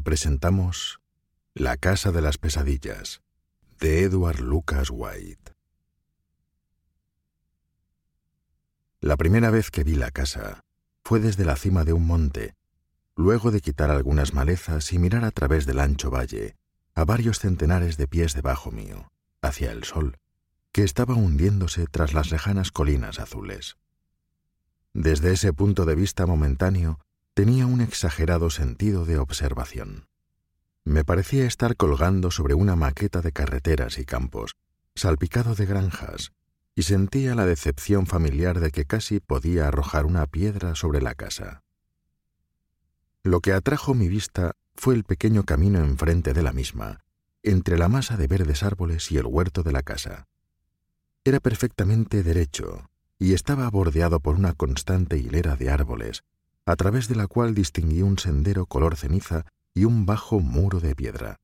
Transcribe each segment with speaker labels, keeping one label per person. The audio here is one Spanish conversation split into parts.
Speaker 1: Presentamos La Casa de las Pesadillas, de Edward Lucas White. La primera vez que vi la casa fue desde la cima de un monte, luego de quitar algunas malezas y mirar a través del ancho valle, a varios centenares de pies debajo mío, hacia el sol, que estaba hundiéndose tras las lejanas colinas azules. Desde ese punto de vista momentáneo, tenía un exagerado sentido de observación. Me parecía estar colgando sobre una maqueta de carreteras y campos, salpicado de granjas, y sentía la decepción familiar de que casi podía arrojar una piedra sobre la casa. Lo que atrajo mi vista fue el pequeño camino enfrente de la misma, entre la masa de verdes árboles y el huerto de la casa. Era perfectamente derecho y estaba bordeado por una constante hilera de árboles, a través de la cual distinguí un sendero color ceniza y un bajo muro de piedra.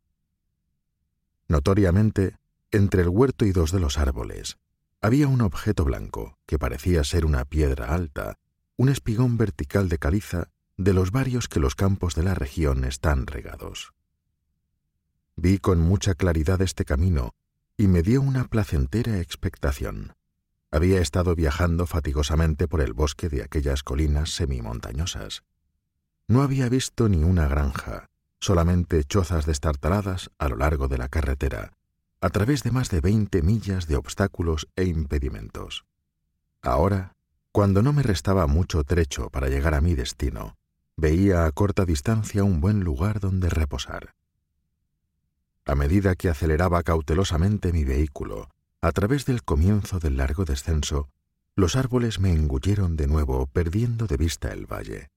Speaker 1: Notoriamente, entre el huerto y dos de los árboles, había un objeto blanco que parecía ser una piedra alta, un espigón vertical de caliza de los varios que los campos de la región están regados. Vi con mucha claridad este camino y me dio una placentera expectación. Había estado viajando fatigosamente por el bosque de aquellas colinas semimontañosas. No había visto ni una granja, solamente chozas destartaladas a lo largo de la carretera, a través de más de veinte millas de obstáculos e impedimentos. Ahora, cuando no me restaba mucho trecho para llegar a mi destino, veía a corta distancia un buen lugar donde reposar. A medida que aceleraba cautelosamente mi vehículo, a través del comienzo del largo descenso, los árboles me engulleron de nuevo, perdiendo de vista el valle.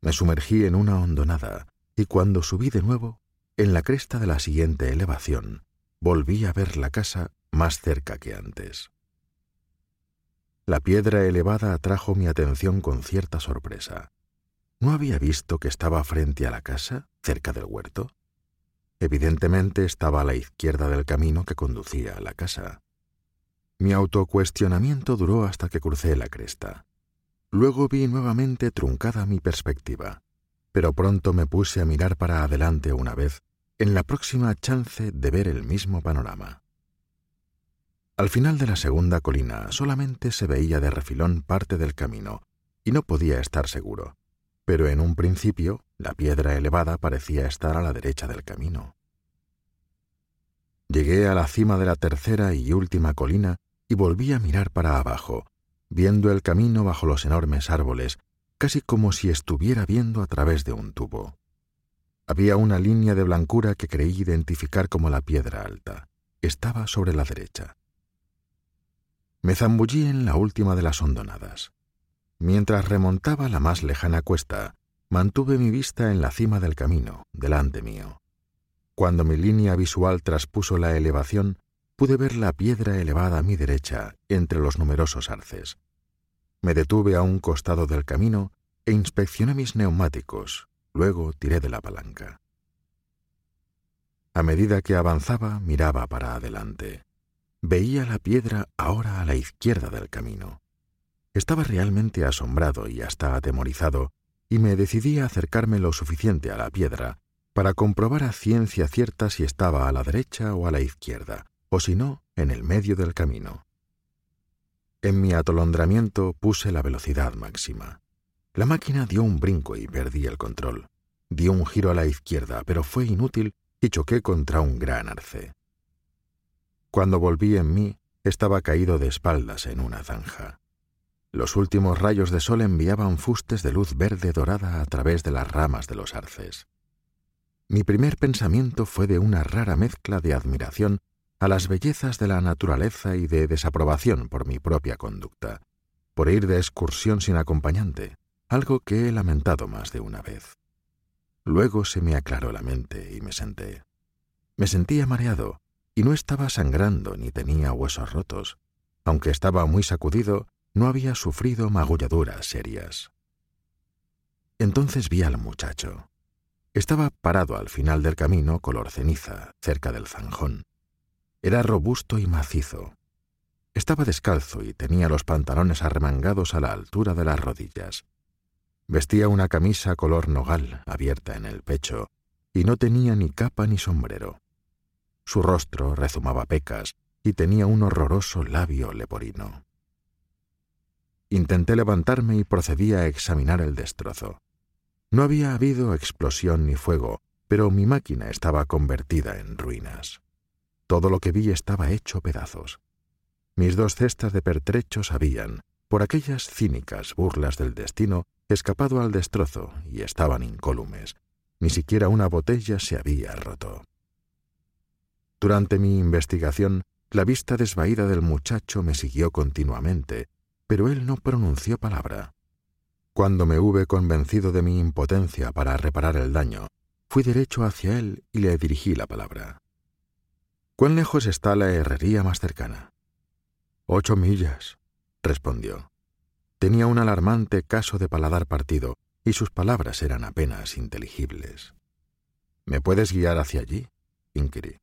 Speaker 1: Me sumergí en una hondonada, y cuando subí de nuevo, en la cresta de la siguiente elevación, volví a ver la casa más cerca que antes. La piedra elevada atrajo mi atención con cierta sorpresa. ¿No había visto que estaba frente a la casa, cerca del huerto? Evidentemente estaba a la izquierda del camino que conducía a la casa. Mi autocuestionamiento duró hasta que crucé la cresta. Luego vi nuevamente truncada mi perspectiva, pero pronto me puse a mirar para adelante una vez, en la próxima chance de ver el mismo panorama. Al final de la segunda colina solamente se veía de refilón parte del camino, y no podía estar seguro pero en un principio la piedra elevada parecía estar a la derecha del camino. Llegué a la cima de la tercera y última colina y volví a mirar para abajo, viendo el camino bajo los enormes árboles, casi como si estuviera viendo a través de un tubo. Había una línea de blancura que creí identificar como la piedra alta. Estaba sobre la derecha. Me zambullí en la última de las hondonadas. Mientras remontaba la más lejana cuesta, mantuve mi vista en la cima del camino, delante mío. Cuando mi línea visual traspuso la elevación, pude ver la piedra elevada a mi derecha, entre los numerosos arces. Me detuve a un costado del camino e inspeccioné mis neumáticos, luego tiré de la palanca. A medida que avanzaba, miraba para adelante. Veía la piedra ahora a la izquierda del camino. Estaba realmente asombrado y hasta atemorizado, y me decidí a acercarme lo suficiente a la piedra para comprobar a ciencia cierta si estaba a la derecha o a la izquierda, o si no, en el medio del camino. En mi atolondramiento puse la velocidad máxima. La máquina dio un brinco y perdí el control. Di un giro a la izquierda, pero fue inútil y choqué contra un gran arce. Cuando volví en mí, estaba caído de espaldas en una zanja. Los últimos rayos de sol enviaban fustes de luz verde dorada a través de las ramas de los arces. Mi primer pensamiento fue de una rara mezcla de admiración a las bellezas de la naturaleza y de desaprobación por mi propia conducta, por ir de excursión sin acompañante, algo que he lamentado más de una vez. Luego se me aclaró la mente y me senté. Me sentía mareado, y no estaba sangrando ni tenía huesos rotos. Aunque estaba muy sacudido, no había sufrido magulladuras serias. Entonces vi al muchacho. Estaba parado al final del camino color ceniza, cerca del zanjón. Era robusto y macizo. Estaba descalzo y tenía los pantalones arremangados a la altura de las rodillas. Vestía una camisa color nogal abierta en el pecho y no tenía ni capa ni sombrero. Su rostro rezumaba pecas y tenía un horroroso labio leporino. Intenté levantarme y procedí a examinar el destrozo. No había habido explosión ni fuego, pero mi máquina estaba convertida en ruinas. Todo lo que vi estaba hecho pedazos. Mis dos cestas de pertrechos habían, por aquellas cínicas burlas del destino, escapado al destrozo y estaban incólumes. Ni siquiera una botella se había roto. Durante mi investigación, la vista desvaída del muchacho me siguió continuamente, pero él no pronunció palabra. Cuando me hube convencido de mi impotencia para reparar el daño, fui derecho hacia él y le dirigí la palabra. ¿Cuán lejos está la herrería más cercana? Ocho millas, respondió. Tenía un alarmante caso de paladar partido, y sus palabras eran apenas inteligibles. ¿Me puedes guiar hacia allí? inquirí.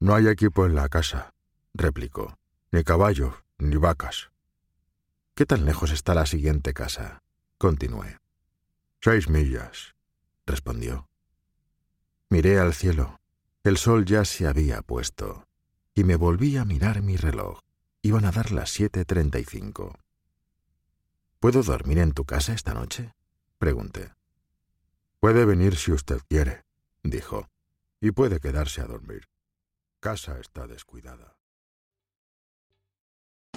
Speaker 1: No hay equipo en la casa, replicó. Ni caballos, ni vacas. ¿Qué tan lejos está la siguiente casa? Continué. Seis millas, respondió. Miré al cielo. El sol ya se había puesto, y me volví a mirar mi reloj. Iban a dar las siete treinta y cinco. ¿Puedo dormir en tu casa esta noche? pregunté. Puede venir si usted quiere, dijo, y puede quedarse a dormir casa está descuidada.